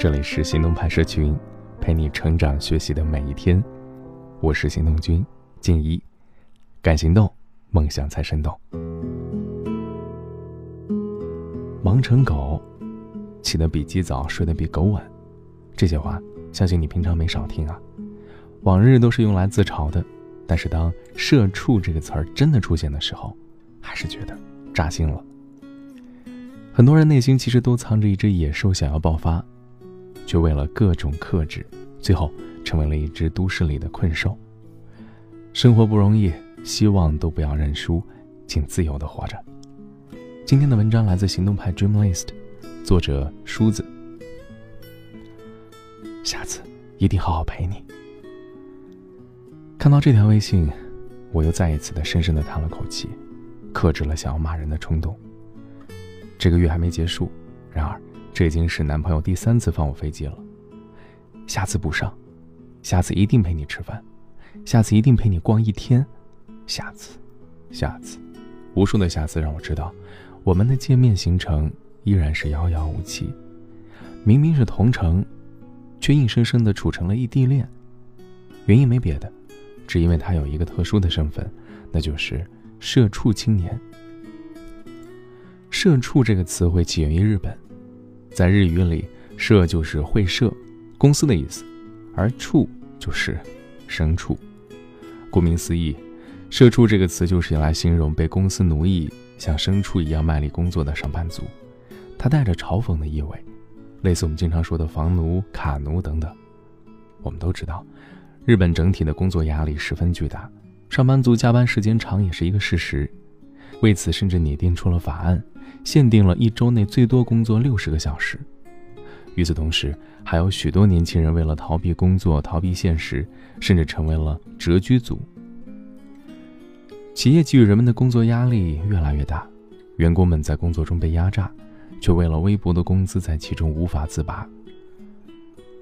这里是行动派社群，陪你成长学习的每一天。我是行动君静怡，敢行动，梦想才生动。忙成狗，起得比鸡早，睡得比狗晚，这些话相信你平常没少听啊。往日都是用来自嘲的，但是当“社畜”这个词儿真的出现的时候，还是觉得扎心了。很多人内心其实都藏着一只野兽，想要爆发。却为了各种克制，最后成为了一只都市里的困兽。生活不容易，希望都不要认输，请自由的活着。今天的文章来自行动派 Dreamlist，作者梳子。下次一定好好陪你。看到这条微信，我又再一次的深深的叹了口气，克制了想要骂人的冲动。这个月还没结束，然而。这已经是男朋友第三次放我飞机了，下次不上，下次一定陪你吃饭，下次一定陪你逛一天，下次，下次，无数的下次让我知道，我们的见面行程依然是遥遥无期。明明是同城，却硬生生的处成了异地恋，原因没别的，只因为他有一个特殊的身份，那就是社畜青年。社畜这个词汇起源于日本。在日语里，“社”就是会社、公司的意思，而“畜”就是牲畜。顾名思义，“社畜”这个词就是用来形容被公司奴役、像牲畜一样卖力工作的上班族。它带着嘲讽的意味，类似我们经常说的“房奴”“卡奴”等等。我们都知道，日本整体的工作压力十分巨大，上班族加班时间长也是一个事实。为此，甚至拟定出了法案。限定了一周内最多工作六十个小时。与此同时，还有许多年轻人为了逃避工作、逃避现实，甚至成为了蛰居族。企业给予人们的工作压力越来越大，员工们在工作中被压榨，却为了微薄的工资在其中无法自拔。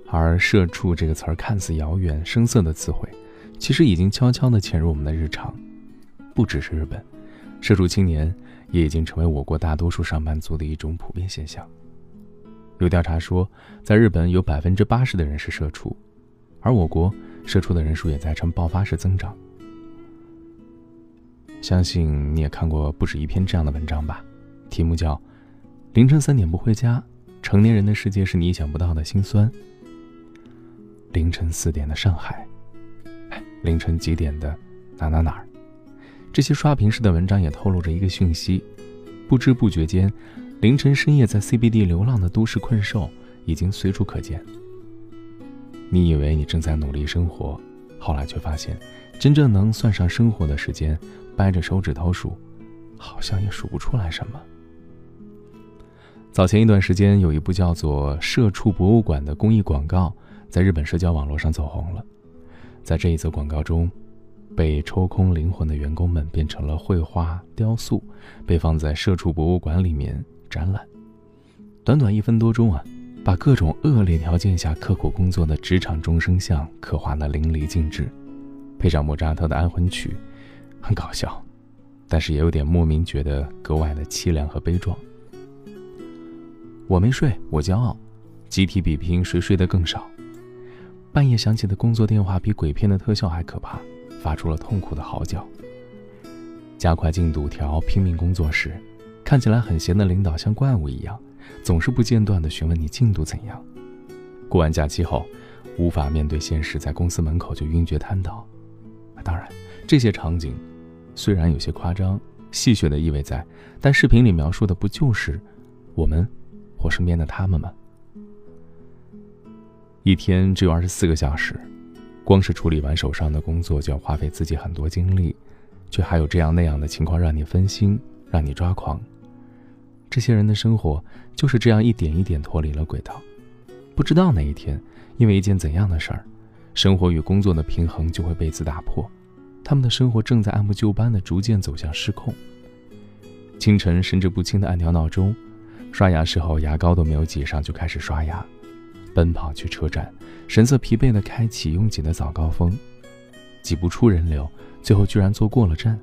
而“社畜”这个词儿看似遥远、生涩的词汇，其实已经悄悄地潜入我们的日常，不只是日本。社畜青年也已经成为我国大多数上班族的一种普遍现象。有调查说，在日本有百分之八十的人是社畜，而我国社畜的人数也在呈爆发式增长。相信你也看过不止一篇这样的文章吧，题目叫《凌晨三点不回家》，成年人的世界是你想不到的辛酸。凌晨四点的上海，哎，凌晨几点的哪哪哪儿？这些刷屏式的文章也透露着一个讯息：不知不觉间，凌晨深夜在 CBD 流浪的都市困兽已经随处可见。你以为你正在努力生活，后来却发现，真正能算上生活的时间，掰着手指头数，好像也数不出来什么。早前一段时间，有一部叫做《社畜博物馆》的公益广告在日本社交网络上走红了，在这一则广告中。被抽空灵魂的员工们变成了绘画雕塑，被放在社畜博物馆里面展览。短短一分多钟啊，把各种恶劣条件下刻苦工作的职场众生相刻画得淋漓尽致，配上莫扎特的安魂曲，很搞笑，但是也有点莫名觉得格外的凄凉和悲壮。我没睡，我骄傲，集体比拼谁睡得更少。半夜响起的工作电话比鬼片的特效还可怕。发出了痛苦的嚎叫。加快进度条，拼命工作时，看起来很闲的领导像怪物一样，总是不间断的询问你进度怎样。过完假期后，无法面对现实，在公司门口就晕厥瘫倒。当然，这些场景虽然有些夸张，戏谑的意味在，但视频里描述的不就是我们或身边的他们吗？一天只有二十四个小时。光是处理完手上的工作，就要花费自己很多精力，却还有这样那样的情况让你分心，让你抓狂。这些人的生活就是这样一点一点脱离了轨道，不知道哪一天，因为一件怎样的事儿，生活与工作的平衡就会被此打破。他们的生活正在按部就班的逐渐走向失控。清晨神志不清的按掉闹钟，刷牙时候牙膏都没有挤上就开始刷牙。奔跑去车站，神色疲惫地开启拥挤的早高峰，挤不出人流，最后居然坐过了站。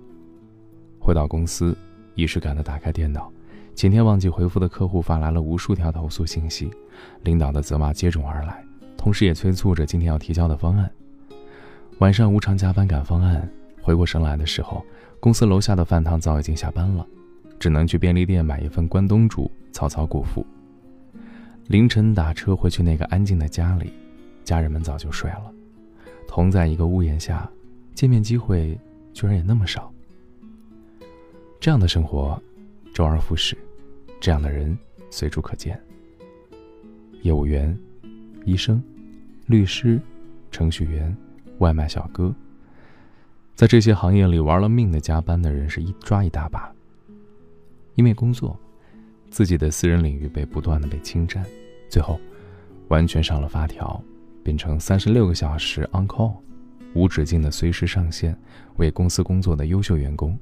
回到公司，仪式感地打开电脑，前天忘记回复的客户发来了无数条投诉信息，领导的责骂接踵而来，同时也催促着今天要提交的方案。晚上无偿加班赶方案，回过神来的时候，公司楼下的饭堂早已经下班了，只能去便利店买一份关东煮，草草过付。凌晨打车回去那个安静的家里，家人们早就睡了。同在一个屋檐下，见面机会居然也那么少。这样的生活，周而复始；这样的人，随处可见。业务员、医生、律师、程序员、外卖小哥，在这些行业里玩了命的加班的人是一抓一大把，因为工作。自己的私人领域被不断的被侵占，最后完全上了发条，变成三十六个小时 on call，无止境的随时上线为公司工作的优秀员工。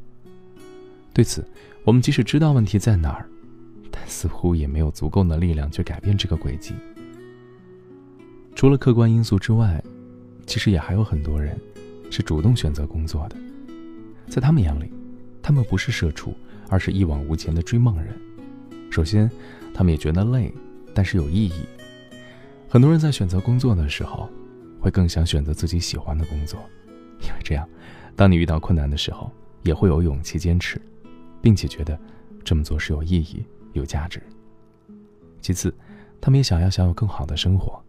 对此，我们即使知道问题在哪儿，但似乎也没有足够的力量去改变这个轨迹。除了客观因素之外，其实也还有很多人，是主动选择工作的，在他们眼里，他们不是社畜，而是一往无前的追梦人。首先，他们也觉得累，但是有意义。很多人在选择工作的时候，会更想选择自己喜欢的工作，因为这样，当你遇到困难的时候，也会有勇气坚持，并且觉得这么做是有意义、有价值。其次，他们也想要享有更好的生活。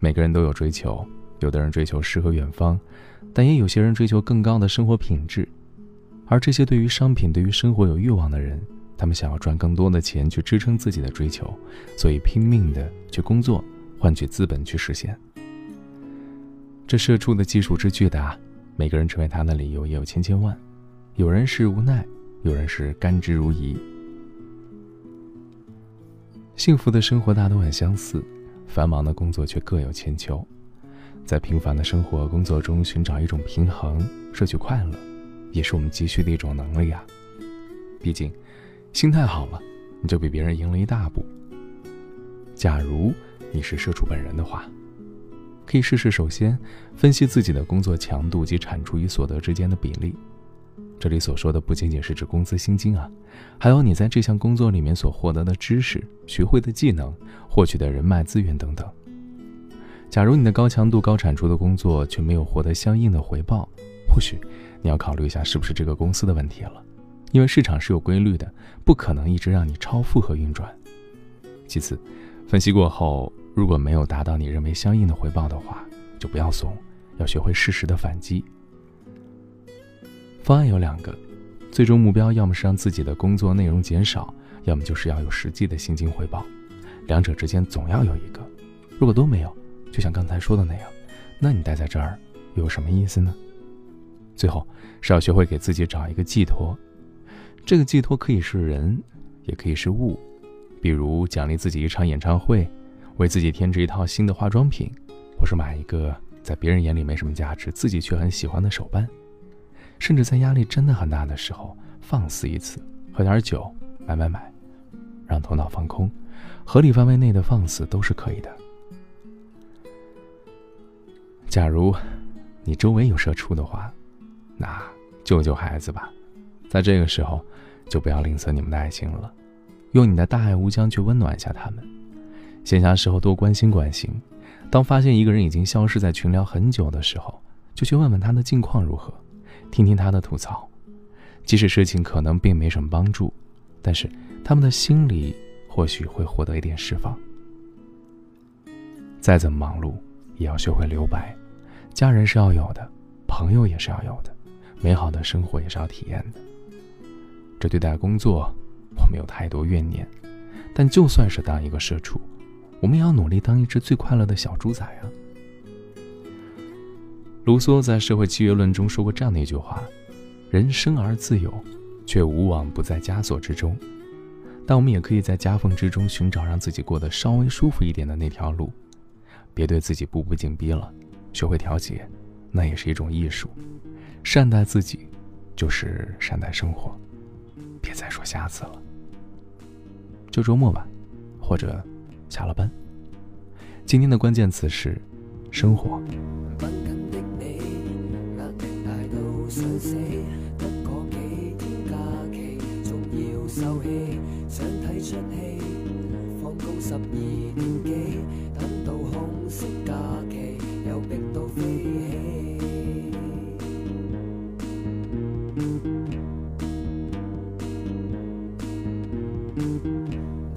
每个人都有追求，有的人追求诗和远方，但也有些人追求更高的生活品质。而这些对于商品、对于生活有欲望的人。他们想要赚更多的钱去支撑自己的追求，所以拼命的去工作，换取资本去实现。这社畜的技术之巨大，每个人成为他的理由也有千千万，有人是无奈，有人是甘之如饴。幸福的生活大都很相似，繁忙的工作却各有千秋。在平凡的生活工作中寻找一种平衡，摄取快乐，也是我们急需的一种能力啊！毕竟。心态好了，你就比别人赢了一大步。假如你是社畜本人的话，可以试试首先分析自己的工作强度及产出与所得之间的比例。这里所说的不仅仅是指工资、薪金啊，还有你在这项工作里面所获得的知识、学会的技能、获取的人脉资源等等。假如你的高强度、高产出的工作却没有获得相应的回报，或许你要考虑一下是不是这个公司的问题了。因为市场是有规律的，不可能一直让你超负荷运转。其次，分析过后如果没有达到你认为相应的回报的话，就不要怂，要学会适时的反击。方案有两个，最终目标要么是让自己的工作内容减少，要么就是要有实际的薪金回报，两者之间总要有一个。如果都没有，就像刚才说的那样，那你待在这儿有什么意思呢？最后是要学会给自己找一个寄托。这个寄托可以是人，也可以是物，比如奖励自己一场演唱会，为自己添置一套新的化妆品，或是买一个在别人眼里没什么价值，自己却很喜欢的手办，甚至在压力真的很大的时候，放肆一次，喝点酒，买买买，让头脑放空，合理范围内的放肆都是可以的。假如你周围有社畜的话，那救救孩子吧，在这个时候。就不要吝啬你们的爱心了，用你的大爱无疆去温暖一下他们。闲暇时候多关心关心。当发现一个人已经消失在群聊很久的时候，就去问问他的近况如何，听听他的吐槽。即使事情可能并没什么帮助，但是他们的心里或许会获得一点释放。再怎么忙碌，也要学会留白。家人是要有的，朋友也是要有的，美好的生活也是要体验的。对待工作，我没有太多怨念，但就算是当一个社畜，我们也要努力当一只最快乐的小猪仔啊！卢梭在《社会契约论》中说过这样的一句话：“人生而自由，却无往不在枷锁之中。”但我们也可以在夹缝之中寻找让自己过得稍微舒服一点的那条路，别对自己步步紧逼了，学会调节，那也是一种艺术。善待自己，就是善待生活。别再说下次了，就周末吧，或者下了班。今天的关键词是生活。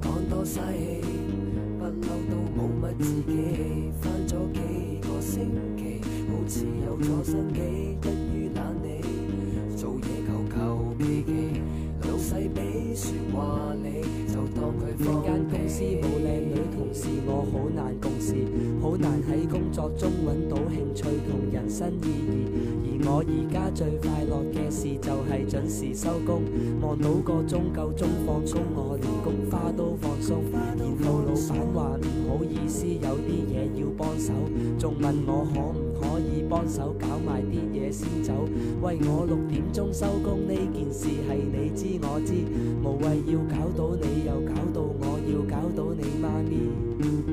讲多嘥气，不嬲都冇乜自己。翻咗几个星期，好似有咗新机，一于懒你，做嘢求求避忌，老细比说话就。我佢间公司冇靓女同事，我好难共事，好难喺工作中揾到兴趣同人生意义。而我而家最快乐嘅事就系准时收工，望到个钟够钟放松，我连工花都放松。然后老板话唔好意思，有啲嘢要帮手，仲问我可。唔？可以帮手搞埋啲嘢先走，喂，我六点钟收工呢件事系你知我知，无谓要搞到你又搞到我，要搞到你妈咪。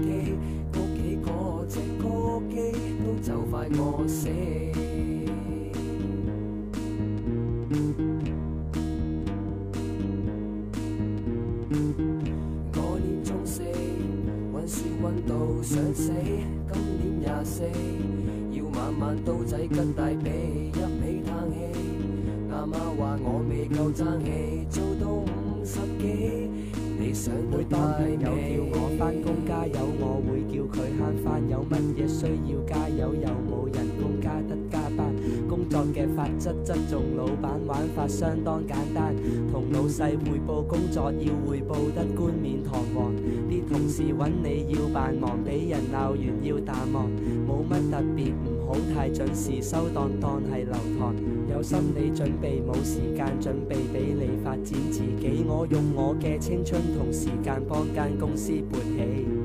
哥几个借歌机，都就快饿死。我年中四，温书温到想死。今年廿四，要慢慢刀仔跟。想杯，朋友叫我返工加油，我会叫佢悭翻。有乜嘢需要加油，又冇人工加得加班。工作嘅法则侧重老板玩法相当简单，同老细汇报工作要汇报得冠冕堂皇。啲同事揾你要扮忙，俾人闹完要淡忘。冇乜特别唔好，太准时收档，当系流堂。有心理准备，冇时间准备，俾你发展自己。我用我嘅青春同时间帮间公司勃起。